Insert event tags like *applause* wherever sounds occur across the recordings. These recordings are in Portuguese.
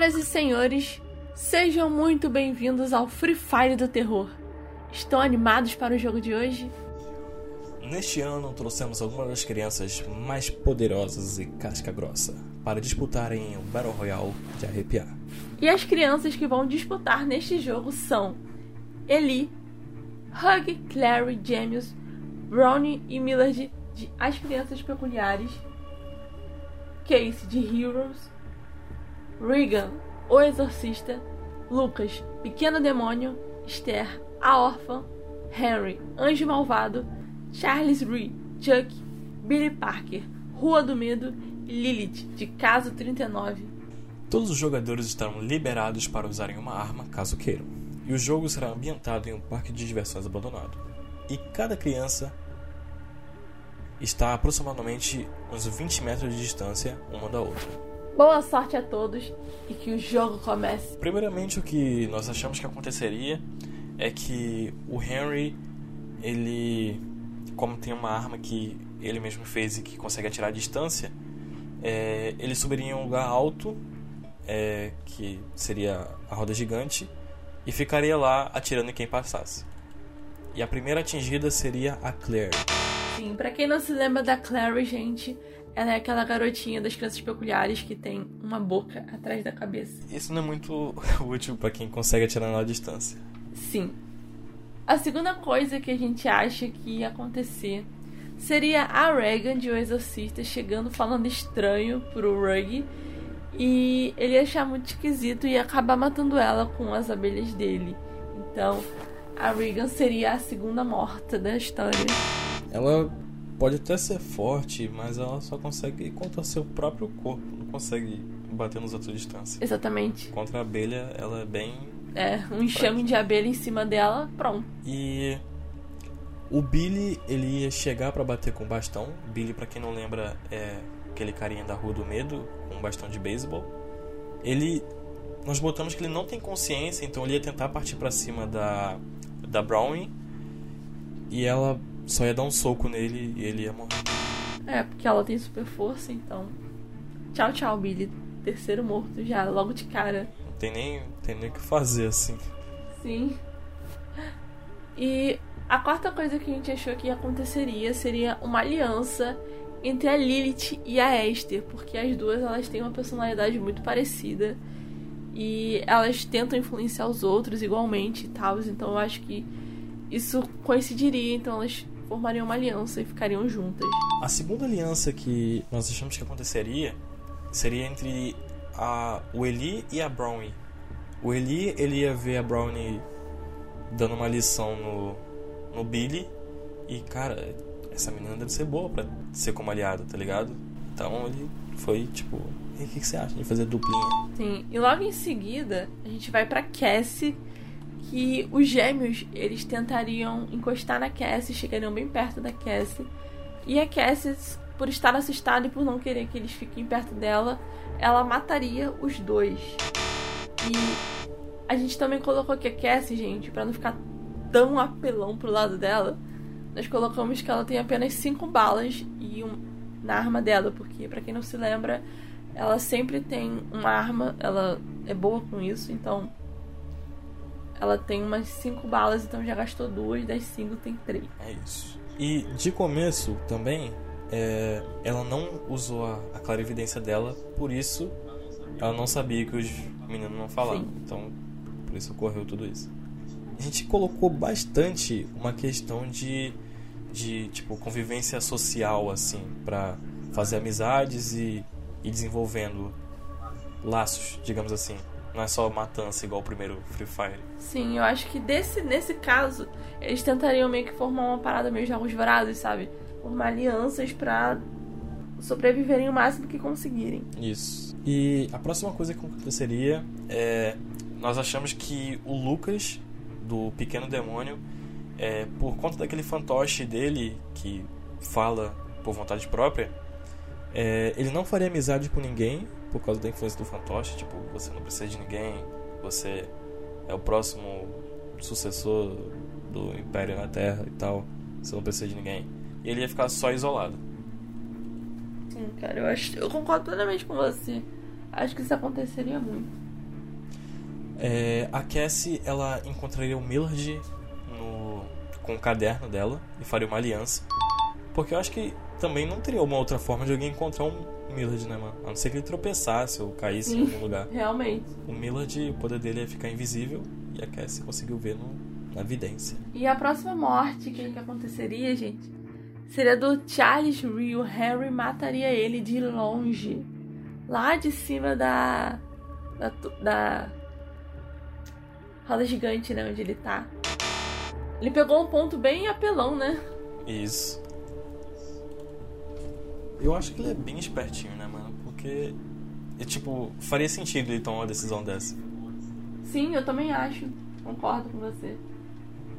Senhoras e senhores, sejam muito bem-vindos ao Free Fire do Terror. Estão animados para o jogo de hoje? Neste ano, trouxemos algumas das crianças mais poderosas e casca-grossa para disputarem o Battle Royale de arrepiar. E as crianças que vão disputar neste jogo são Eli, Hug, Clary, James, Brownie e Millard de As Crianças Peculiares, Case de Heroes, Regan, o Exorcista, Lucas, Pequeno Demônio, Esther, a Órfã, Henry, Anjo Malvado, Charles Ree, Chuck, Billy Parker, Rua do Medo e Lilith, de Caso 39. Todos os jogadores estarão liberados para usarem uma arma caso queiram, e o jogo será ambientado em um parque de diversões abandonado. E cada criança está a aproximadamente uns 20 metros de distância uma da outra. Boa sorte a todos e que o jogo comece. Primeiramente, o que nós achamos que aconteceria é que o Henry, ele, como tem uma arma que ele mesmo fez e que consegue atirar à distância, é, ele subiria em um lugar alto, é, que seria a roda gigante, e ficaria lá atirando em quem passasse. E a primeira atingida seria a Claire. Sim, pra quem não se lembra da Clary, gente, ela é aquela garotinha das crianças peculiares que tem uma boca atrás da cabeça. Isso não é muito *laughs* útil para quem consegue atirar na distância. Sim. A segunda coisa que a gente acha que ia acontecer seria a Regan de O Exorcista chegando falando estranho pro Rugg e ele ia achar muito esquisito e ia acabar matando ela com as abelhas dele. Então, a Regan seria a segunda morta da história. Ela pode até ser forte, mas ela só consegue contra seu próprio corpo, não consegue bater nos outros distância. Exatamente. Contra a abelha, ela é bem. É, um enxame de abelha em cima dela, pronto. E o Billy, ele ia chegar para bater com o bastão. Billy, para quem não lembra, é aquele carinha da Rua do Medo, com um bastão de beisebol. Ele nós botamos que ele não tem consciência, então ele ia tentar partir para cima da da Brownie. E ela só ia dar um soco nele e ele ia morrer. É, porque ela tem super força, então. Tchau, tchau, Billy. Terceiro morto já, logo de cara. Não tem nem, tem nem o que fazer assim. Sim. E a quarta coisa que a gente achou que aconteceria seria uma aliança entre a Lilith e a Esther, porque as duas elas têm uma personalidade muito parecida e elas tentam influenciar os outros igualmente e tal, então eu acho que isso coincidiria, então elas formariam uma aliança e ficariam juntas. A segunda aliança que nós achamos que aconteceria seria entre a, o Eli e a Brownie. O Eli ele ia ver a Brownie dando uma lição no, no Billy e cara, essa menina deve ser boa para ser como aliada, tá ligado? Então ele foi tipo, o que, que você acha de fazer duplinha? Sim, e logo em seguida a gente vai para Cassie que os gêmeos eles tentariam encostar na Cassie, chegariam bem perto da Cassie. E a Cassie, por estar assustada e por não querer que eles fiquem perto dela, ela mataria os dois. E a gente também colocou que a Cassie, gente, para não ficar tão apelão pro lado dela, nós colocamos que ela tem apenas cinco balas e um, na arma dela, porque para quem não se lembra, ela sempre tem uma arma, ela é boa com isso, então ela tem umas 5 balas, então já gastou duas, das 5 tem 3. É isso. E de começo também, é, ela não usou a, a clarividência dela, por isso ela não sabia que os meninos não falavam. Então, por isso ocorreu tudo isso. A gente colocou bastante uma questão de, de tipo, convivência social, assim, para fazer amizades e ir desenvolvendo laços, digamos assim. Não é só matança igual o primeiro Free Fire. Sim, eu acho que desse, nesse caso, eles tentariam meio que formar uma parada meio jogos vorazes, sabe? Formar alianças pra sobreviverem o máximo que conseguirem. Isso. E a próxima coisa que aconteceria é. Nós achamos que o Lucas, do Pequeno Demônio, é, por conta daquele fantoche dele que fala por vontade própria, é, ele não faria amizade com ninguém por causa da influência do fantoche, tipo, você não precisa de ninguém, você é o próximo sucessor do Império na Terra e tal, você não precisa de ninguém. E ele ia ficar só isolado. Sim, cara, eu acho, eu concordo plenamente com você. Acho que isso aconteceria muito. É, a Cassie, ela encontraria o Millard no, com o caderno dela e faria uma aliança. Porque eu acho que também não teria uma outra forma de alguém encontrar um Millard, né, mano? A não ser que ele tropeçasse ou caísse em algum lugar. Realmente. O Millard, o poder dele é ficar invisível e a Cassie conseguiu ver no, na vidência. E a próxima morte que, que aconteceria, gente, seria do Charles Ree. O Harry mataria ele de longe. Lá de cima da. da. da roda gigante, né? Onde ele tá. Ele pegou um ponto bem apelão, né? Isso. Eu acho que ele é bem espertinho, né, mano? Porque. E, tipo, faria sentido ele tomar uma decisão dessa. Sim, eu também acho. Concordo com você.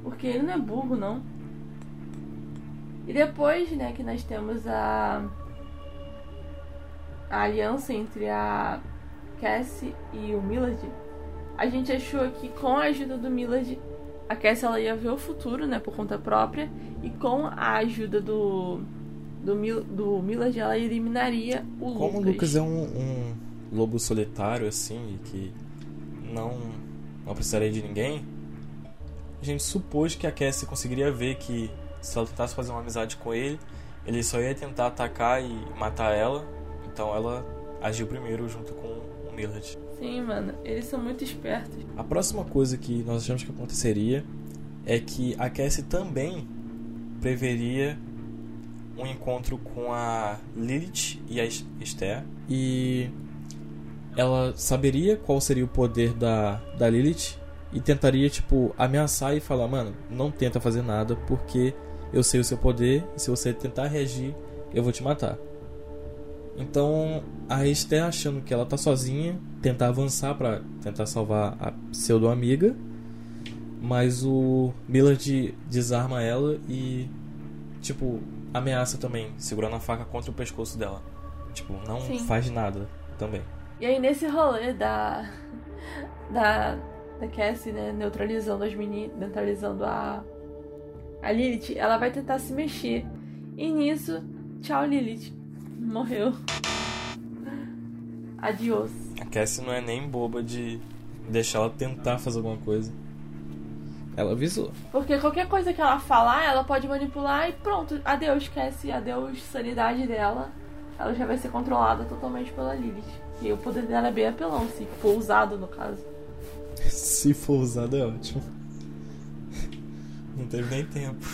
Porque ele não é burro, não. E depois, né, que nós temos a. A aliança entre a Cassie e o Millard. A gente achou que com a ajuda do Millard, a Cassie ela ia ver o futuro, né, por conta própria. E com a ajuda do. Do, Mil, do Millard, ela eliminaria o Lucas. Como o Lucas é um, um lobo solitário, assim, que não, não precisaria de ninguém, a gente supôs que a Cassie conseguiria ver que se ela tentasse fazer uma amizade com ele, ele só ia tentar atacar e matar ela. Então ela agiu primeiro junto com o Millard. Sim, mano, eles são muito espertos. A próxima coisa que nós achamos que aconteceria é que a Cassie também preveria um encontro com a Lilith e a Esther. E ela saberia qual seria o poder da, da Lilith e tentaria, tipo, ameaçar e falar: Mano, não tenta fazer nada porque eu sei o seu poder e se você tentar reagir, eu vou te matar. Então a Esther, achando que ela tá sozinha, tenta avançar para tentar salvar a pseudo-amiga. Mas o Millard desarma ela e, tipo, ameaça também, segurando a faca contra o pescoço dela. Tipo, não Sim. faz nada também. E aí nesse rolê da. Da. Da Cassie, né? Neutralizando as meninas. Neutralizando a. A Lilith, ela vai tentar se mexer. E nisso, tchau Lilith. Morreu. Adiós. A Cassie não é nem boba de deixar ela tentar fazer alguma coisa. Ela avisou. Porque qualquer coisa que ela falar, ela pode manipular e pronto. Adeus, Cassie. Adeus, sanidade dela. Ela já vai ser controlada totalmente pela Lilith. E o poder dela é bem apelão, se for usado no caso. *laughs* Se for usado é ótimo. Não teve nem tempo.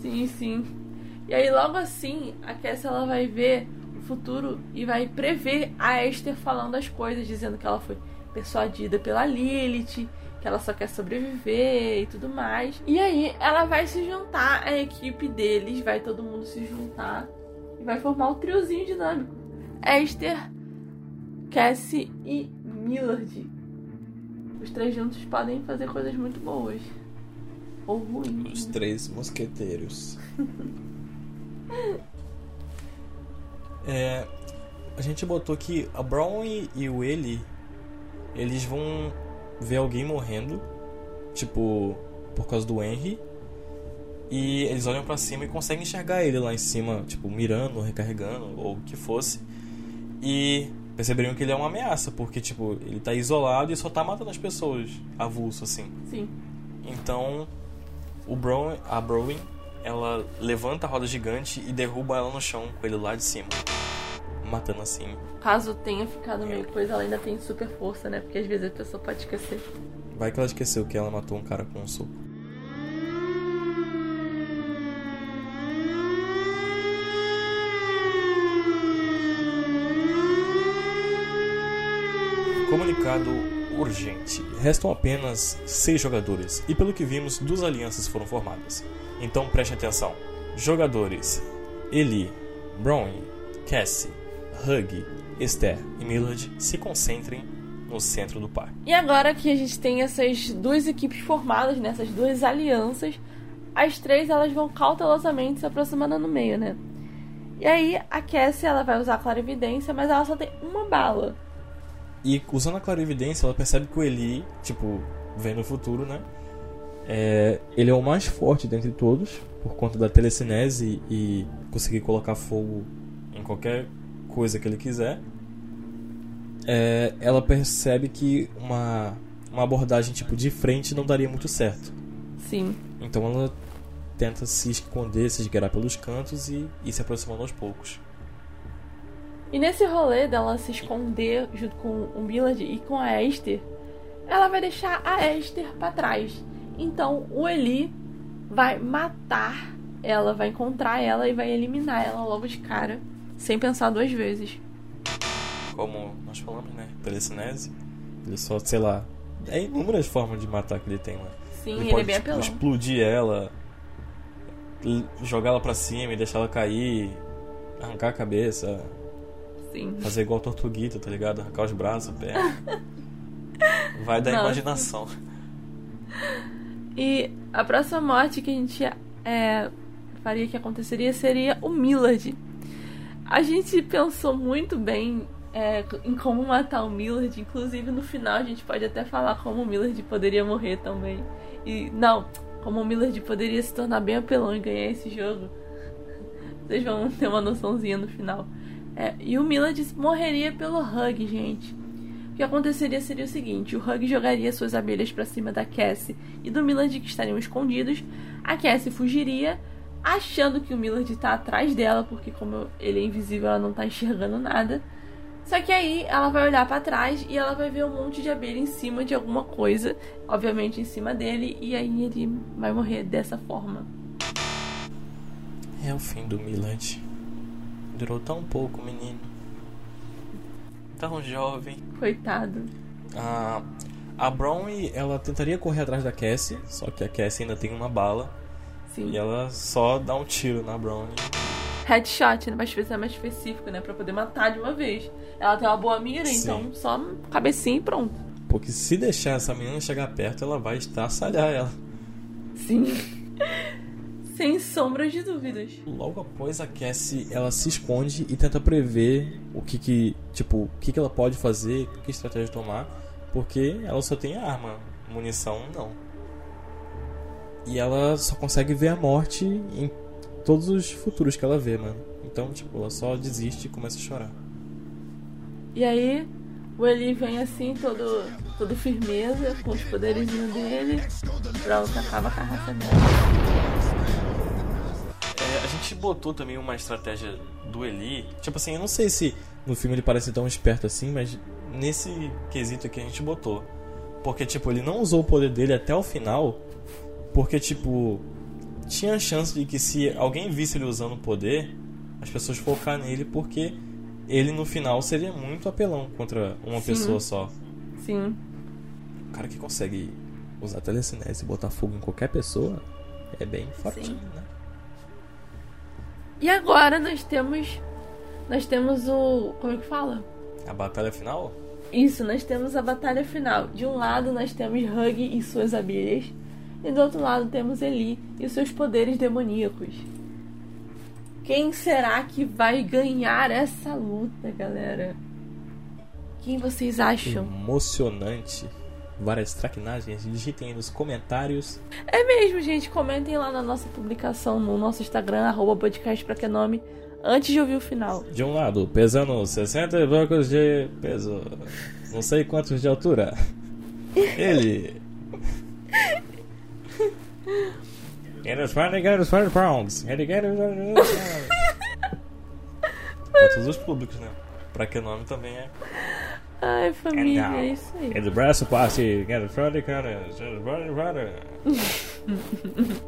Sim, sim. E aí logo assim, a Cassie ela vai ver o futuro e vai prever a Esther falando as coisas, dizendo que ela foi persuadida pela Lilith, que ela só quer sobreviver e tudo mais. E aí ela vai se juntar à equipe deles, vai todo mundo se juntar e vai formar o triozinho dinâmico. Esther, Cassie e Millard. Os três juntos podem fazer coisas muito boas. Ou ruins. Os três mosqueteiros. *laughs* é, a gente botou que a Brown e, e o Eli eles vão ver alguém morrendo, tipo, por causa do Henry. E eles olham pra cima e conseguem enxergar ele lá em cima, tipo, mirando, recarregando, ou o que fosse. E perceberiam que ele é uma ameaça, porque, tipo, ele tá isolado e só tá matando as pessoas, avulso, assim. Sim. Então, o Brown, a Browin, ela levanta a roda gigante e derruba ela no chão com ele lá de cima. Matando assim. Caso tenha ficado meio coisa, ela ainda tem super força, né? Porque às vezes a pessoa pode esquecer. Vai que ela esqueceu que ela matou um cara com um soco. Comunicado urgente. Restam apenas seis jogadores e, pelo que vimos, duas alianças foram formadas. Então preste atenção. Jogadores: Eli, Brown, Cassie, Hug, Esther e Millard se concentrem no centro do parque. E agora que a gente tem essas duas equipes formadas, né? Essas duas alianças, as três elas vão cautelosamente se aproximando no meio, né? E aí a Cassie ela vai usar a clarividência, mas ela só tem uma bala. E usando a clarividência, ela percebe que o Eli, tipo, vendo o futuro, né? É, ele é o mais forte dentre todos, por conta da telecinese e conseguir colocar fogo em qualquer coisa que ele quiser. é, ela percebe que uma, uma abordagem tipo de frente não daria muito certo. Sim. Então ela tenta se esconder, se esgueirar pelos cantos e, e se aproximando aos poucos. E nesse rolê dela se esconder junto com o Millard e com a Esther, ela vai deixar a Esther para trás. Então o Eli vai matar ela, vai encontrar ela e vai eliminar ela logo de cara, sem pensar duas vezes. Como nós falamos, né? Telecinese. Ele só, sei lá. É inúmeras formas de matar que ele tem lá. Sim, ele, ele pode é bem tipo, apelão. explodir ela, jogar ela pra cima e deixar ela cair, arrancar a cabeça, Sim. fazer igual Tortuguita, tá ligado? Arrancar os braços, pé. *laughs* Vai da Nossa. imaginação. E a próxima morte que a gente é, faria que aconteceria seria o Millard. A gente pensou muito bem é, em como matar o Millard. Inclusive no final a gente pode até falar como o Millard poderia morrer também. E não, como o Millard poderia se tornar bem apelão e ganhar esse jogo. *laughs* Vocês vão ter uma noçãozinha no final. É, e o Millard morreria pelo Hug, gente. O que aconteceria seria o seguinte: o Hug jogaria suas abelhas para cima da Cassie e do Millard que estariam escondidos. A Cassie fugiria, achando que o Millard tá atrás dela, porque como ele é invisível, ela não tá enxergando nada. Só que aí ela vai olhar para trás e ela vai ver um monte de abelha em cima de alguma coisa, obviamente em cima dele, e aí ele vai morrer dessa forma. É o fim do Milad. Durou tão pouco, menino. Tão jovem. Coitado. A, a Bronwyn, ela tentaria correr atrás da Cassie, só que a Cassie ainda tem uma bala. Sim. E ela só dá um tiro na Bronwyn. Headshot, né? Mas ser mais específico, né? Pra poder matar de uma vez. Ela tem uma boa mira, Sim. então só cabecinha e pronto. Porque se deixar essa menina chegar perto, ela vai estraçalhar ela. Sim. Sem sombras de dúvidas. Logo após a Cassie, ela se esconde e tenta prever o que que, tipo, o que que ela pode fazer, que estratégia tomar, porque ela só tem arma, munição não. E ela só consegue ver a morte em todos os futuros que ela vê, mano. Então, tipo, ela só desiste e começa a chorar. E aí, o Eli vem assim, todo, todo firmeza, com os poderizinhos dele. Pronto, acaba com a raça dela. É, a gente botou também uma estratégia do Eli. Tipo assim, eu não sei se no filme ele parece tão esperto assim, mas nesse quesito aqui a gente botou. Porque, tipo, ele não usou o poder dele até o final. Porque, tipo, tinha a chance de que se alguém visse ele usando o poder, as pessoas focar nele, porque ele no final seria muito apelão contra uma Sim. pessoa só. Sim. O cara que consegue usar telecinese e botar fogo em qualquer pessoa é bem Sim. né? E agora nós temos. Nós temos o. Como é que fala? A batalha final? Isso, nós temos a batalha final. De um lado nós temos Hug e suas abelhas. E do outro lado temos Eli e os seus poderes demoníacos. Quem será que vai ganhar essa luta, galera? Quem vocês acham? emocionante. Várias traquinagens. Digitem aí nos comentários. É mesmo, gente. Comentem lá na nossa publicação no nosso Instagram, arroba podcast pra que nome, antes de ouvir o final. De um lado, pesando 60 blocos de peso. Não sei quantos de altura. *laughs* Ele. Get us 20, get us 20 pounds. 20 pounds. Pra todos os públicos, né? Pra que nome também é. Ai, família, é isso aí. Get the braço passe. Get us 20, get us 20, 20.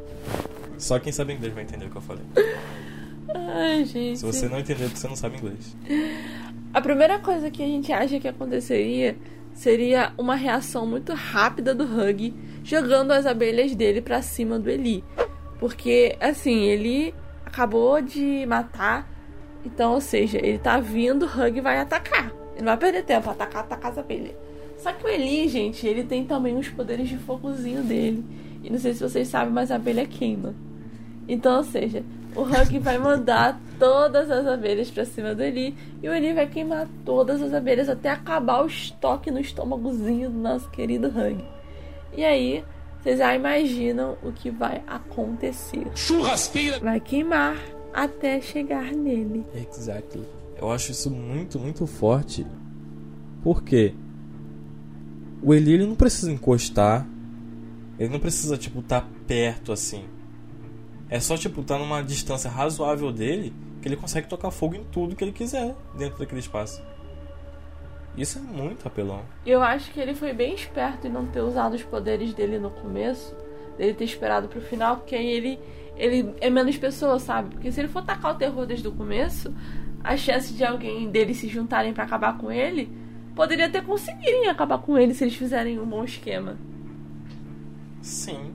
Só quem sabe inglês vai entender o que eu falei. Ai, gente. Se você não entender, é porque você não sabe inglês. A primeira coisa que a gente acha que aconteceria seria uma reação muito rápida do Hug jogando as abelhas dele pra cima do Eli. Porque, assim, ele acabou de matar. Então, ou seja, ele tá vindo, Hug vai atacar. Ele não vai perder tempo, atacar, atacar as abelhas. Só que o Eli, gente, ele tem também os poderes de fogozinho dele. E não sei se vocês sabem, mas a abelha queima. Então, ou seja, o Hug vai mandar todas as abelhas pra cima do Eli e o Eli vai queimar todas as abelhas até acabar o estoque no estômagozinho do nosso querido Hug. E aí, vocês já imaginam o que vai acontecer. Churrasqueira. Vai queimar até chegar nele. Exactly. Eu acho isso muito, muito forte. Por quê? O Eli ele não precisa encostar. Ele não precisa, tipo, estar tá perto assim. É só, tipo, estar tá numa distância razoável dele que ele consegue tocar fogo em tudo que ele quiser dentro daquele espaço. Isso é muito apelão. Eu acho que ele foi bem esperto em não ter usado os poderes dele no começo, dele ter esperado pro final, porque aí ele, ele é menos pessoa, sabe? Porque se ele for tacar o terror desde o começo, a chance de alguém deles se juntarem para acabar com ele poderia até conseguirem acabar com ele se eles fizerem um bom esquema. Sim.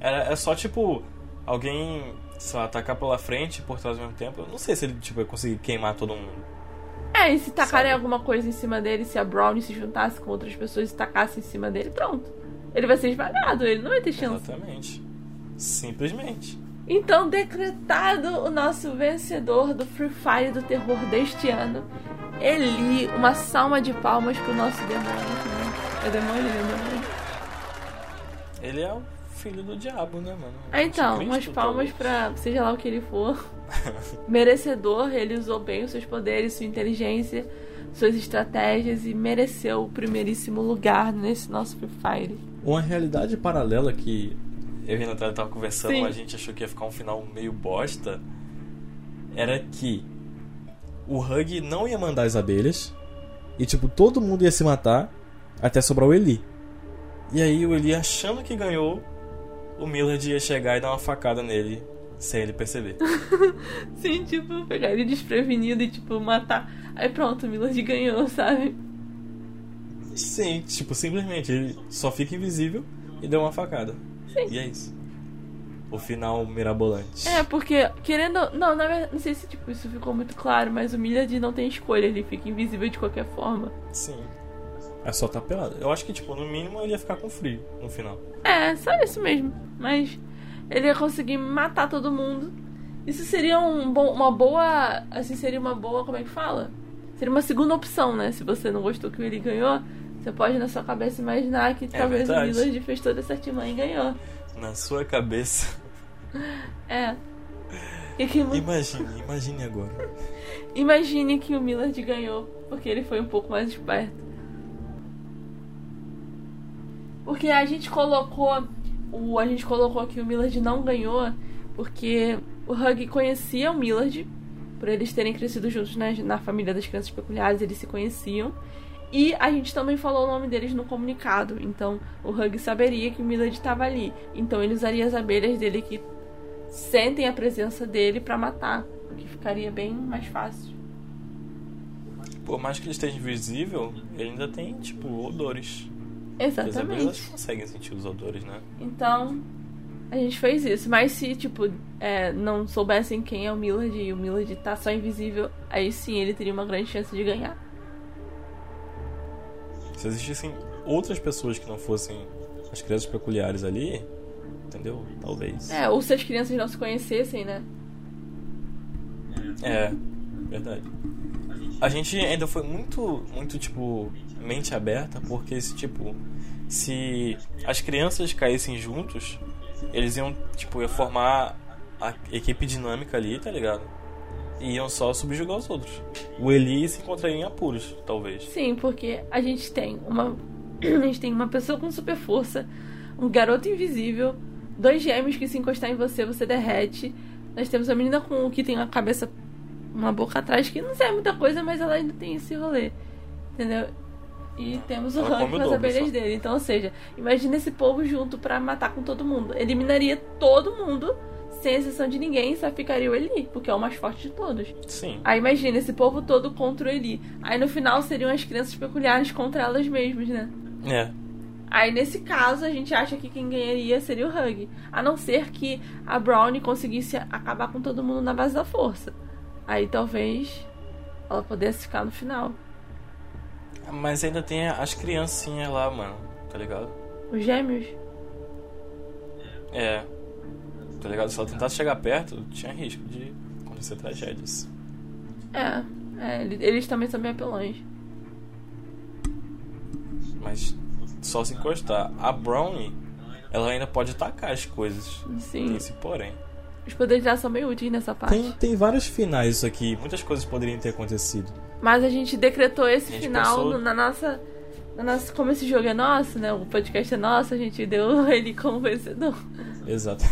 É, é só tipo alguém, sei lá, atacar pela frente e por trás ao mesmo tempo. Eu não sei se ele tipo, ia conseguir queimar todo mundo. É, e se tacarem Sabe? alguma coisa em cima dele, se a Brownie se juntasse com outras pessoas e tacasse em cima dele, pronto. Ele vai ser esmagado, ele não vai ter chance. Exatamente. Simplesmente. Então, decretado o nosso vencedor do Free Fire do terror deste ano, Eli, uma salma de palmas pro nosso demônio. Né? É demônio, é demônio. Ele é o filho do diabo, né, mano? Ah, então, umas palmas pra seja lá o que ele for. *laughs* Merecedor, ele usou bem os seus poderes, sua inteligência, suas estratégias e mereceu o primeiríssimo lugar nesse nosso Free Fire. Uma realidade paralela que eu e a Natália tava conversando, Sim. a gente achou que ia ficar um final meio bosta, era que o Hug não ia mandar as abelhas e, tipo, todo mundo ia se matar até sobrar o Eli. E aí o Eli achando que ganhou, o Millard ia chegar e dar uma facada nele sem ele perceber. *laughs* Sim, tipo, pegar ele desprevenido e, tipo, matar. Aí pronto, o Millard *laughs* ganhou, sabe? Sim, tipo, simplesmente ele só fica invisível e deu uma facada. Sim. E é isso. O final mirabolante. É, porque, querendo. Não, na verdade, não sei se tipo, isso ficou muito claro, mas o Millard não tem escolha, ele fica invisível de qualquer forma. Sim. É só tá pelado. Eu acho que, tipo, no mínimo ele ia ficar com frio no final. É, só isso mesmo. Mas ele ia conseguir matar todo mundo. Isso seria um bom, uma boa. Assim, seria uma boa. Como é que fala? Seria uma segunda opção, né? Se você não gostou que ele ganhou, você pode na sua cabeça imaginar que é talvez verdade. o Millard fez toda essa artimanha e ganhou. Na sua cabeça. É. Que... Imagine, imagine agora. Imagine que o Millard ganhou, porque ele foi um pouco mais esperto. Porque a gente colocou. O, a gente colocou que o Millard não ganhou porque o Hug conhecia o Millard, por eles terem crescido juntos na, na família das crianças peculiares, eles se conheciam. E a gente também falou o nome deles no comunicado. Então o Hug saberia que o Millard estava ali. Então ele usaria as abelhas dele que sentem a presença dele para matar. O que ficaria bem mais fácil. Por mais que ele esteja invisível, ele ainda tem, tipo, odores. Exatamente. As abelhas conseguem sentir os odores, né? Então, a gente fez isso. Mas se, tipo, é, não soubessem quem é o Millard e o Millard tá só invisível, aí sim ele teria uma grande chance de ganhar. Se existissem outras pessoas que não fossem as crianças peculiares ali, entendeu? Talvez. É, ou se as crianças não se conhecessem, né? É, verdade. A gente ainda foi muito, muito, tipo, mente aberta, porque esse tipo, se as crianças caíssem juntos, eles iam, tipo, ia formar a equipe dinâmica ali, tá ligado? E iam só subjugar os outros. O Eli se encontraria em apuros, talvez. Sim, porque a gente tem uma. *clears throat* A gente tem uma pessoa com super força, um garoto invisível, dois gêmeos que se encostar em você, você derrete. Nós temos a menina com que tem a cabeça, uma boca atrás, que não sei muita coisa, mas ela ainda tem esse rolê. Entendeu? E temos o Hank com as abelhas só. dele. Então, ou seja, imagina esse povo junto para matar com todo mundo. Eliminaria todo mundo, sem exceção de ninguém, só ficaria o Eli, porque é o mais forte de todos. Sim. Aí imagina esse povo todo contra o Eli. Aí no final seriam as crianças peculiares contra elas mesmas, né? É. Aí nesse caso a gente acha que quem ganharia seria o Hug. A não ser que a Brownie conseguisse acabar com todo mundo na base da força. Aí talvez ela pudesse ficar no final. Mas ainda tem as criancinhas lá, mano. Tá ligado? Os gêmeos? É. Tá ligado? Se ela tentasse chegar perto, tinha risco de acontecer tragédias. É. é eles também são bem apelões. Mas só se encostar. A Brownie, ela ainda pode atacar as coisas. Sim. Tem esse porém. Os poderes dela são meio úteis nessa parte. Tem, tem vários finais isso aqui. Muitas coisas poderiam ter acontecido. Mas a gente decretou esse final pensou... na nossa. Na nossa. Como esse jogo é nosso, né? O podcast é nosso, a gente deu *laughs* ele como vencedor. Exato.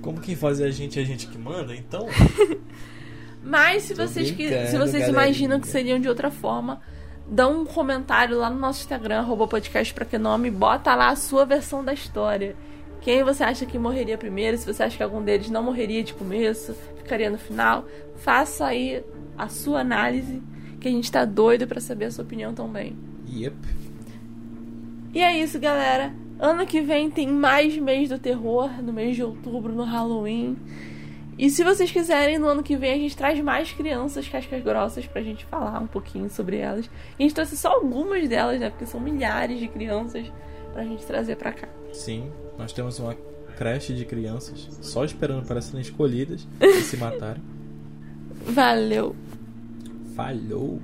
Como quem faz a gente é a gente que manda, então. *laughs* Mas se vocês, que, se vocês imaginam que seriam de outra forma, dá um comentário lá no nosso Instagram, arroba podcast pra que nome, bota lá a sua versão da história. Quem você acha que morreria primeiro? Se você acha que algum deles não morreria de começo, ficaria no final, faça aí a sua análise, que a gente tá doido para saber a sua opinião também. Yep. E é isso, galera. Ano que vem tem mais mês do terror, no mês de outubro, no Halloween. E se vocês quiserem, no ano que vem a gente traz mais crianças cascas grossas pra gente falar um pouquinho sobre elas. E a gente trouxe só algumas delas, né? Porque são milhares de crianças pra gente trazer pra cá. Sim, nós temos uma creche de crianças só esperando para serem escolhidas e se matarem. Valeu. Falhou.